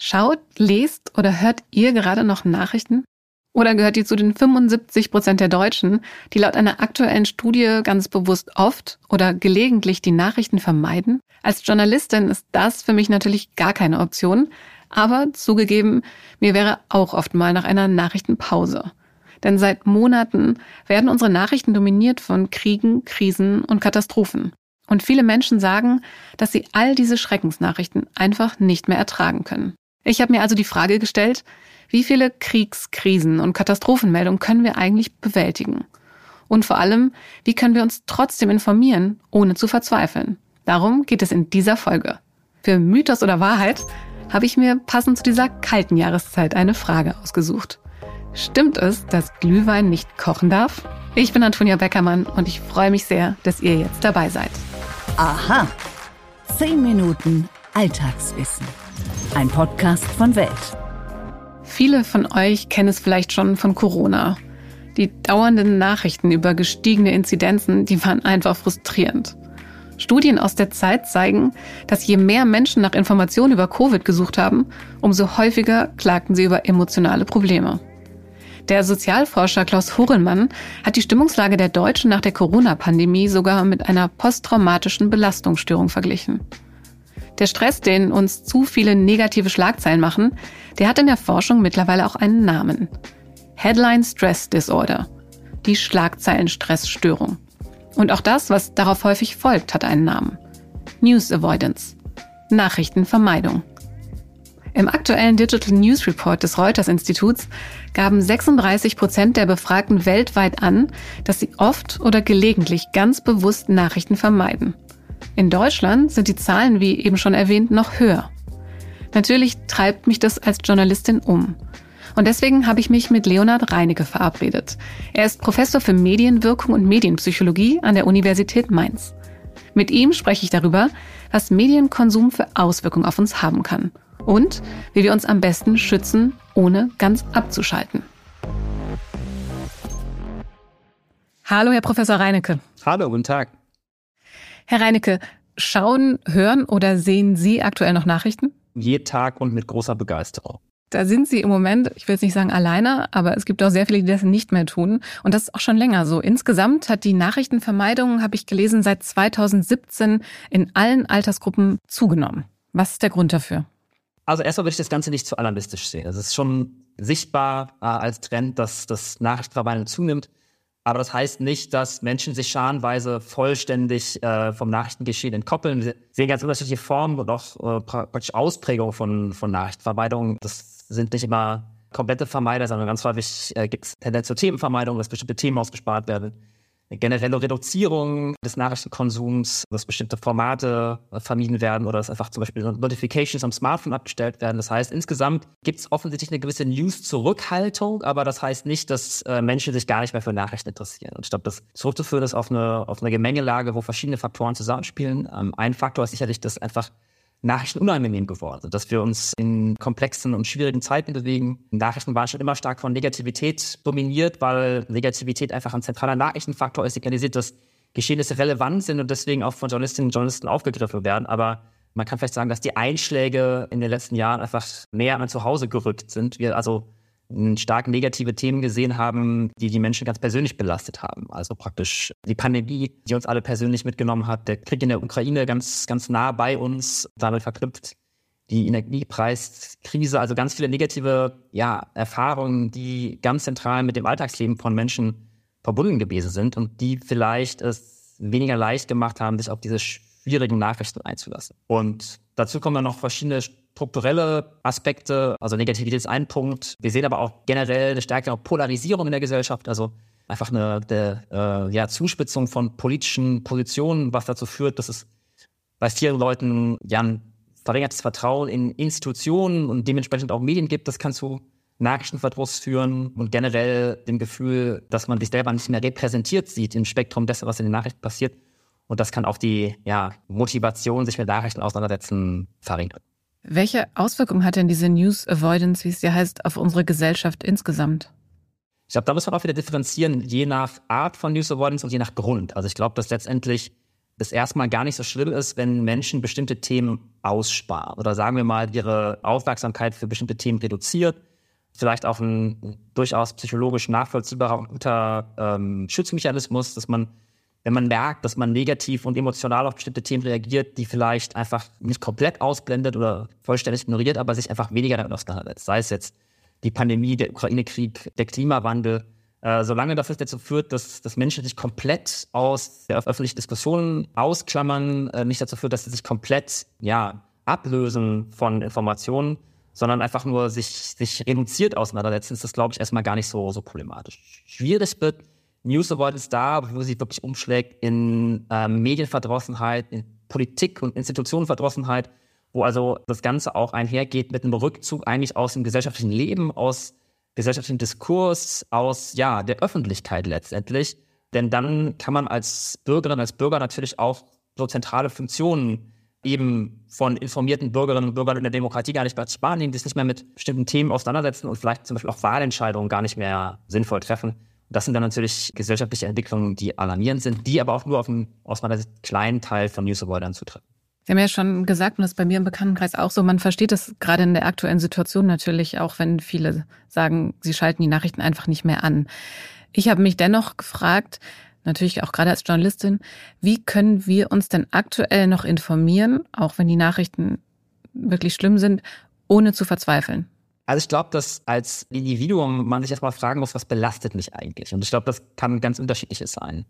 Schaut, lest oder hört ihr gerade noch Nachrichten? Oder gehört ihr zu den 75 Prozent der Deutschen, die laut einer aktuellen Studie ganz bewusst oft oder gelegentlich die Nachrichten vermeiden? Als Journalistin ist das für mich natürlich gar keine Option. Aber zugegeben, mir wäre auch oft mal nach einer Nachrichtenpause. Denn seit Monaten werden unsere Nachrichten dominiert von Kriegen, Krisen und Katastrophen. Und viele Menschen sagen, dass sie all diese Schreckensnachrichten einfach nicht mehr ertragen können. Ich habe mir also die Frage gestellt, wie viele Kriegs-, Krisen- und Katastrophenmeldungen können wir eigentlich bewältigen? Und vor allem, wie können wir uns trotzdem informieren, ohne zu verzweifeln? Darum geht es in dieser Folge. Für Mythos oder Wahrheit habe ich mir passend zu dieser kalten Jahreszeit eine Frage ausgesucht. Stimmt es, dass Glühwein nicht kochen darf? Ich bin Antonia Beckermann und ich freue mich sehr, dass ihr jetzt dabei seid. Aha. Zehn Minuten Alltagswissen. Ein Podcast von Welt. Viele von euch kennen es vielleicht schon von Corona. Die dauernden Nachrichten über gestiegene Inzidenzen, die waren einfach frustrierend. Studien aus der Zeit zeigen, dass je mehr Menschen nach Informationen über Covid gesucht haben, umso häufiger klagten sie über emotionale Probleme. Der Sozialforscher Klaus Horenmann hat die Stimmungslage der Deutschen nach der Corona-Pandemie sogar mit einer posttraumatischen Belastungsstörung verglichen. Der Stress, den uns zu viele negative Schlagzeilen machen, der hat in der Forschung mittlerweile auch einen Namen. Headline Stress Disorder. Die Schlagzeilenstressstörung. Und auch das, was darauf häufig folgt, hat einen Namen. News Avoidance. Nachrichtenvermeidung. Im aktuellen Digital News Report des Reuters Instituts gaben 36 Prozent der Befragten weltweit an, dass sie oft oder gelegentlich ganz bewusst Nachrichten vermeiden. In Deutschland sind die Zahlen, wie eben schon erwähnt, noch höher. Natürlich treibt mich das als Journalistin um. Und deswegen habe ich mich mit Leonhard Reinecke verabredet. Er ist Professor für Medienwirkung und Medienpsychologie an der Universität Mainz. Mit ihm spreche ich darüber, was Medienkonsum für Auswirkungen auf uns haben kann und wie wir uns am besten schützen, ohne ganz abzuschalten. Hallo, Herr Professor Reinecke. Hallo, guten Tag. Herr Reinecke, schauen, hören oder sehen Sie aktuell noch Nachrichten? Jeden Tag und mit großer Begeisterung. Da sind Sie im Moment, ich will jetzt nicht sagen alleine, aber es gibt auch sehr viele, die das nicht mehr tun. Und das ist auch schon länger so. Insgesamt hat die Nachrichtenvermeidung, habe ich gelesen, seit 2017 in allen Altersgruppen zugenommen. Was ist der Grund dafür? Also erstmal würde ich das Ganze nicht zu alarmistisch sehen. Es ist schon sichtbar äh, als Trend, dass das Nachrichtenvermeidung zunimmt. Aber das heißt nicht, dass Menschen sich scharenweise vollständig äh, vom Nachrichtengeschehen entkoppeln. Wir sehen ganz unterschiedliche Formen und auch äh, praktisch Ausprägungen von, von Nachrichtenvermeidung. Das sind nicht immer komplette Vermeider, sondern ganz häufig äh, gibt es Tendenz zur Themenvermeidung, dass bestimmte Themen ausgespart werden eine generelle Reduzierung des Nachrichtenkonsums, dass bestimmte Formate vermieden werden oder dass einfach zum Beispiel Notifications am Smartphone abgestellt werden. Das heißt, insgesamt gibt es offensichtlich eine gewisse News-Zurückhaltung, aber das heißt nicht, dass äh, Menschen sich gar nicht mehr für Nachrichten interessieren. Und ich glaube, das zurückzuführen ist auf eine, auf eine Gemengelage, wo verschiedene Faktoren zusammenspielen. Ähm, ein Faktor ist sicherlich, dass einfach Nachrichten unangenehm geworden, dass wir uns in komplexen und schwierigen Zeiten bewegen. Nachrichten waren schon immer stark von Negativität dominiert, weil Negativität einfach ein zentraler Nachrichtenfaktor ist, signalisiert, dass Geschehnisse relevant sind und deswegen auch von Journalistinnen und Journalisten aufgegriffen werden. Aber man kann vielleicht sagen, dass die Einschläge in den letzten Jahren einfach näher an zu Hause gerückt sind. Wir also stark negative Themen gesehen haben, die die Menschen ganz persönlich belastet haben. Also praktisch die Pandemie, die uns alle persönlich mitgenommen hat, der Krieg in der Ukraine ganz, ganz nah bei uns, damit verknüpft, die Energiepreiskrise, also ganz viele negative ja, Erfahrungen, die ganz zentral mit dem Alltagsleben von Menschen verbunden gewesen sind und die vielleicht es weniger leicht gemacht haben, sich auf diese schwierigen Nachrichten einzulassen. Und dazu kommen dann noch verschiedene strukturelle Aspekte, also Negativität ist ein Punkt. Wir sehen aber auch generell eine stärkere Polarisierung in der Gesellschaft, also einfach eine, eine äh, ja, Zuspitzung von politischen Positionen, was dazu führt, dass es bei vielen Leuten ja ein verringertes Vertrauen in Institutionen und dementsprechend auch Medien gibt. Das kann zu Nachrichtenverdruss führen und generell dem Gefühl, dass man sich selber nicht mehr repräsentiert sieht im Spektrum dessen, was in den Nachrichten passiert. Und das kann auch die ja, Motivation, sich mit Nachrichten auseinandersetzen, verringern. Welche Auswirkungen hat denn diese News Avoidance, wie es ja heißt, auf unsere Gesellschaft insgesamt? Ich glaube, da muss man auch wieder differenzieren, je nach Art von News Avoidance und je nach Grund. Also ich glaube, dass letztendlich es erstmal gar nicht so schlimm ist, wenn Menschen bestimmte Themen aussparen oder sagen wir mal ihre Aufmerksamkeit für bestimmte Themen reduziert. Vielleicht auch ein durchaus psychologisch nachvollziehbarer und ähm, Schutzmechanismus, dass man, wenn man merkt, dass man negativ und emotional auf bestimmte Themen reagiert, die vielleicht einfach nicht komplett ausblendet oder vollständig ignoriert, aber sich einfach weniger damit auseinandersetzt. Sei es jetzt die Pandemie, der Ukraine-Krieg, der Klimawandel, äh, solange das dazu führt, dass, dass Menschen sich komplett aus der öffentlichen Diskussion ausklammern, äh, nicht dazu führt, dass sie sich komplett ja, ablösen von Informationen, sondern einfach nur sich, sich reduziert auseinandersetzen, ist das, glaube ich, erstmal gar nicht so, so problematisch. Schwierig wird News Avoidance da, wo sie wirklich umschlägt in äh, Medienverdrossenheit, in Politik und Institutionenverdrossenheit, wo also das Ganze auch einhergeht mit einem Rückzug eigentlich aus dem gesellschaftlichen Leben, aus gesellschaftlichen Diskurs, aus ja, der Öffentlichkeit letztendlich. Denn dann kann man als Bürgerin, als Bürger natürlich auch so zentrale Funktionen eben von informierten Bürgerinnen und Bürgern in der Demokratie gar nicht mehr wahrnehmen, die sich nicht mehr mit bestimmten Themen auseinandersetzen und vielleicht zum Beispiel auch Wahlentscheidungen gar nicht mehr sinnvoll treffen. Das sind dann natürlich gesellschaftliche Entwicklungen, die alarmierend sind, die aber auch nur auf einen aus meiner Sicht kleinen Teil von News Avoidern zutreffen. Sie haben ja schon gesagt, und das ist bei mir im Bekanntenkreis auch so, man versteht das gerade in der aktuellen Situation natürlich, auch wenn viele sagen, sie schalten die Nachrichten einfach nicht mehr an. Ich habe mich dennoch gefragt, natürlich auch gerade als Journalistin, wie können wir uns denn aktuell noch informieren, auch wenn die Nachrichten wirklich schlimm sind, ohne zu verzweifeln? Also ich glaube, dass als Individuum man sich erstmal fragen muss, was belastet mich eigentlich? Und ich glaube, das kann ganz unterschiedliches sein.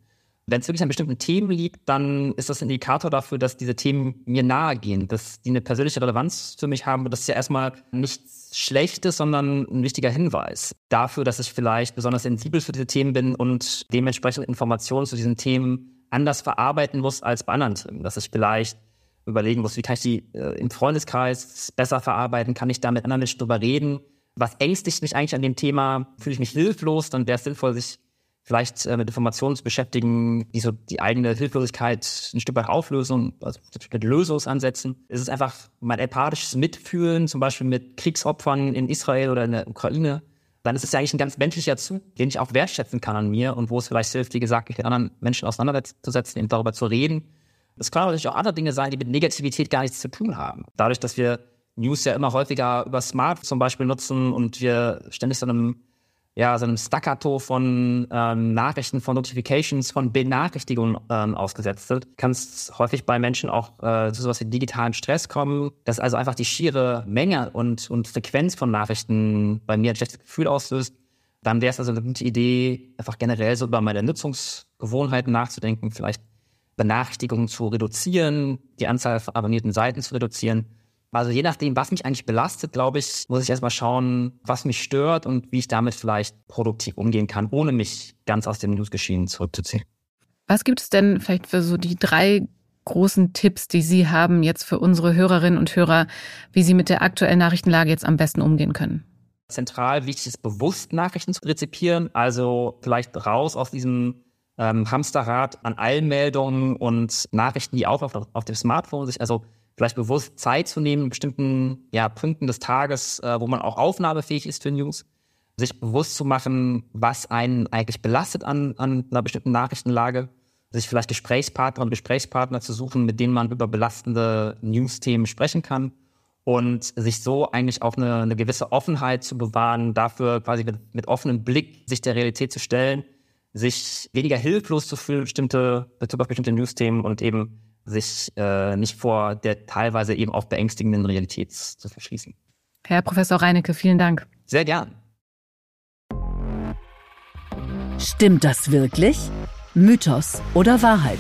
Wenn es wirklich an bestimmten Themen liegt, dann ist das ein Indikator dafür, dass diese Themen mir nahe gehen, dass die eine persönliche Relevanz für mich haben. Und das ist ja erstmal nichts Schlechtes, sondern ein wichtiger Hinweis dafür, dass ich vielleicht besonders sensibel für diese Themen bin und dementsprechend Informationen zu diesen Themen anders verarbeiten muss als bei anderen Themen. Dass ich vielleicht überlegen muss, wie kann ich die äh, im Freundeskreis besser verarbeiten, kann ich da mit anderen Menschen drüber reden, was ängstigt mich eigentlich an dem Thema, fühle ich mich hilflos, dann wäre es sinnvoll, sich vielleicht äh, mit Informationen zu beschäftigen, die so die eigene Hilflosigkeit ein Stück weit auflösen, also mit Lösungsansätzen. Es ist einfach mein empathisches Mitfühlen, zum Beispiel mit Kriegsopfern in Israel oder in der Ukraine. Dann ist es ja eigentlich ein ganz menschlicher Zug, den ich auch wertschätzen kann an mir und wo es vielleicht hilft, wie gesagt, mit anderen Menschen auseinanderzusetzen, eben darüber zu reden. Es können natürlich auch andere Dinge sein, die mit Negativität gar nichts zu tun haben. Dadurch, dass wir News ja immer häufiger über Smart zum Beispiel nutzen und wir ständig so einem ja, so einem Staccato von ähm, Nachrichten, von Notifications, von Benachrichtigungen ähm, ausgesetzt sind, kann es häufig bei Menschen auch äh, zu sowas wie digitalen Stress kommen, dass also einfach die schiere Menge und, und Frequenz von Nachrichten bei mir ein schlechtes Gefühl auslöst. Dann wäre es also eine gute Idee, einfach generell so über meine Nutzungsgewohnheiten nachzudenken, vielleicht Benachrichtigungen zu reduzieren, die Anzahl von abonnierten Seiten zu reduzieren also je nachdem, was mich eigentlich belastet, glaube ich, muss ich erstmal schauen, was mich stört und wie ich damit vielleicht produktiv umgehen kann, ohne mich ganz aus dem Newsgeschehen zurückzuziehen. Was gibt es denn vielleicht für so die drei großen Tipps, die Sie haben jetzt für unsere Hörerinnen und Hörer, wie sie mit der aktuellen Nachrichtenlage jetzt am besten umgehen können? Zentral wichtig ist, bewusst Nachrichten zu rezipieren, also vielleicht raus aus diesem ähm, Hamsterrad an Eilmeldungen und Nachrichten, die auch auf, auf dem Smartphone sich, also vielleicht bewusst Zeit zu nehmen, bestimmten ja, Punkten des Tages, äh, wo man auch aufnahmefähig ist für News, sich bewusst zu machen, was einen eigentlich belastet an, an einer bestimmten Nachrichtenlage, sich vielleicht Gesprächspartner und Gesprächspartner zu suchen, mit denen man über belastende News-Themen sprechen kann und sich so eigentlich auch eine, eine gewisse Offenheit zu bewahren, dafür quasi mit, mit offenem Blick sich der Realität zu stellen, sich weniger hilflos zu fühlen, bestimmte, Bezug auf bestimmte News-Themen und eben sich äh, nicht vor der teilweise eben auch beängstigenden Realität zu verschließen. Herr Professor Reinecke, vielen Dank. Sehr gern. Stimmt das wirklich? Mythos oder Wahrheit?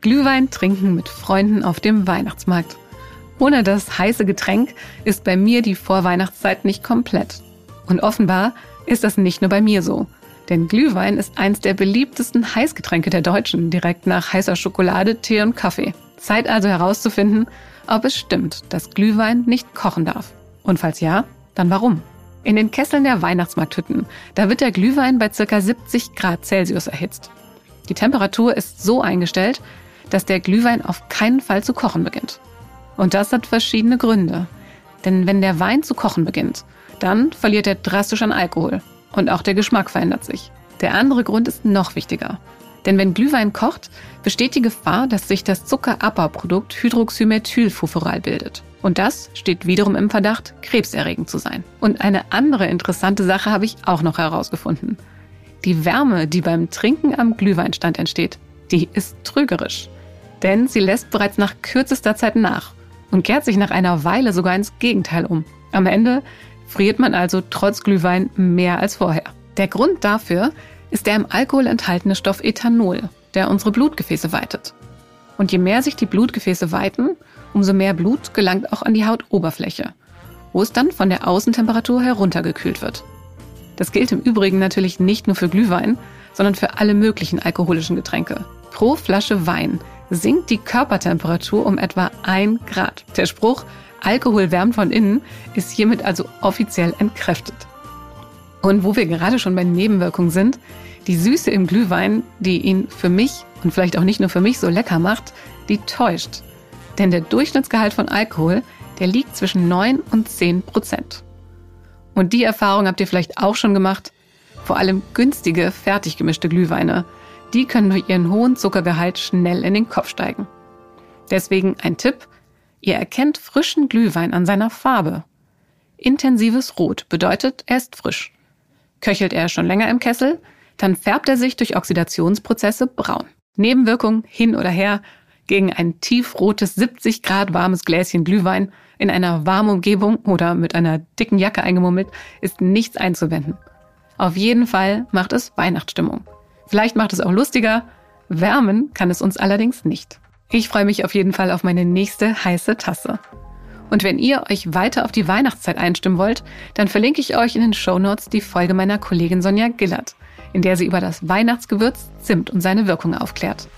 Glühwein trinken mit Freunden auf dem Weihnachtsmarkt. Ohne das heiße Getränk ist bei mir die Vorweihnachtszeit nicht komplett. Und offenbar ist das nicht nur bei mir so. Denn Glühwein ist eins der beliebtesten Heißgetränke der Deutschen, direkt nach heißer Schokolade, Tee und Kaffee. Zeit also herauszufinden, ob es stimmt, dass Glühwein nicht kochen darf. Und falls ja, dann warum? In den Kesseln der Weihnachtsmarkthütten, da wird der Glühwein bei ca. 70 Grad Celsius erhitzt. Die Temperatur ist so eingestellt, dass der Glühwein auf keinen Fall zu kochen beginnt. Und das hat verschiedene Gründe. Denn wenn der Wein zu kochen beginnt, dann verliert er drastisch an Alkohol und auch der Geschmack verändert sich. Der andere Grund ist noch wichtiger. Denn wenn Glühwein kocht, besteht die Gefahr, dass sich das Zuckerabbauprodukt Hydroxymethylfurfural bildet. Und das steht wiederum im Verdacht, krebserregend zu sein. Und eine andere interessante Sache habe ich auch noch herausgefunden. Die Wärme, die beim Trinken am Glühweinstand entsteht, die ist trügerisch. Denn sie lässt bereits nach kürzester Zeit nach und kehrt sich nach einer Weile sogar ins Gegenteil um. Am Ende friert man also trotz Glühwein mehr als vorher. Der Grund dafür ist der im Alkohol enthaltene Stoff Ethanol, der unsere Blutgefäße weitet. Und je mehr sich die Blutgefäße weiten, umso mehr Blut gelangt auch an die Hautoberfläche, wo es dann von der Außentemperatur heruntergekühlt wird. Das gilt im Übrigen natürlich nicht nur für Glühwein, sondern für alle möglichen alkoholischen Getränke. Pro Flasche Wein sinkt die Körpertemperatur um etwa ein Grad. Der Spruch Alkohol wärmt von innen ist hiermit also offiziell entkräftet. Und wo wir gerade schon bei Nebenwirkungen sind, die Süße im Glühwein, die ihn für mich und vielleicht auch nicht nur für mich so lecker macht, die täuscht. Denn der Durchschnittsgehalt von Alkohol, der liegt zwischen 9 und 10 Prozent. Und die Erfahrung habt ihr vielleicht auch schon gemacht. Vor allem günstige, fertig gemischte Glühweine, die können durch ihren hohen Zuckergehalt schnell in den Kopf steigen. Deswegen ein Tipp, ihr erkennt frischen Glühwein an seiner Farbe. Intensives Rot bedeutet, er ist frisch. Köchelt er schon länger im Kessel, dann färbt er sich durch Oxidationsprozesse braun. Nebenwirkungen hin oder her gegen ein tiefrotes 70 Grad warmes Gläschen Glühwein in einer warmen Umgebung oder mit einer dicken Jacke eingemummelt ist nichts einzuwenden. Auf jeden Fall macht es Weihnachtsstimmung. Vielleicht macht es auch lustiger, wärmen kann es uns allerdings nicht. Ich freue mich auf jeden Fall auf meine nächste heiße Tasse. Und wenn ihr euch weiter auf die Weihnachtszeit einstimmen wollt, dann verlinke ich euch in den Show Notes die Folge meiner Kollegin Sonja Gillert, in der sie über das Weihnachtsgewürz Zimt und seine Wirkung aufklärt.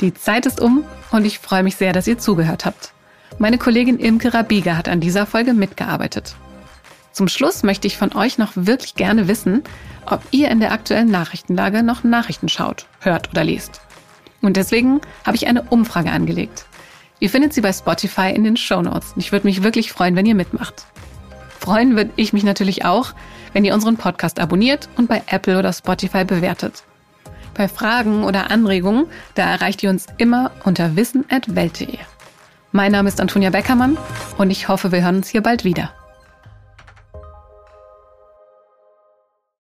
Die Zeit ist um und ich freue mich sehr, dass ihr zugehört habt. Meine Kollegin Imke Rabiger hat an dieser Folge mitgearbeitet. Zum Schluss möchte ich von euch noch wirklich gerne wissen, ob ihr in der aktuellen Nachrichtenlage noch Nachrichten schaut, hört oder liest. Und deswegen habe ich eine Umfrage angelegt. Ihr findet sie bei Spotify in den Show Notes. Ich würde mich wirklich freuen, wenn ihr mitmacht. Freuen würde ich mich natürlich auch, wenn ihr unseren Podcast abonniert und bei Apple oder Spotify bewertet. Bei Fragen oder Anregungen, da erreicht ihr uns immer unter wissen.welt.de. Mein Name ist Antonia Beckermann und ich hoffe, wir hören uns hier bald wieder.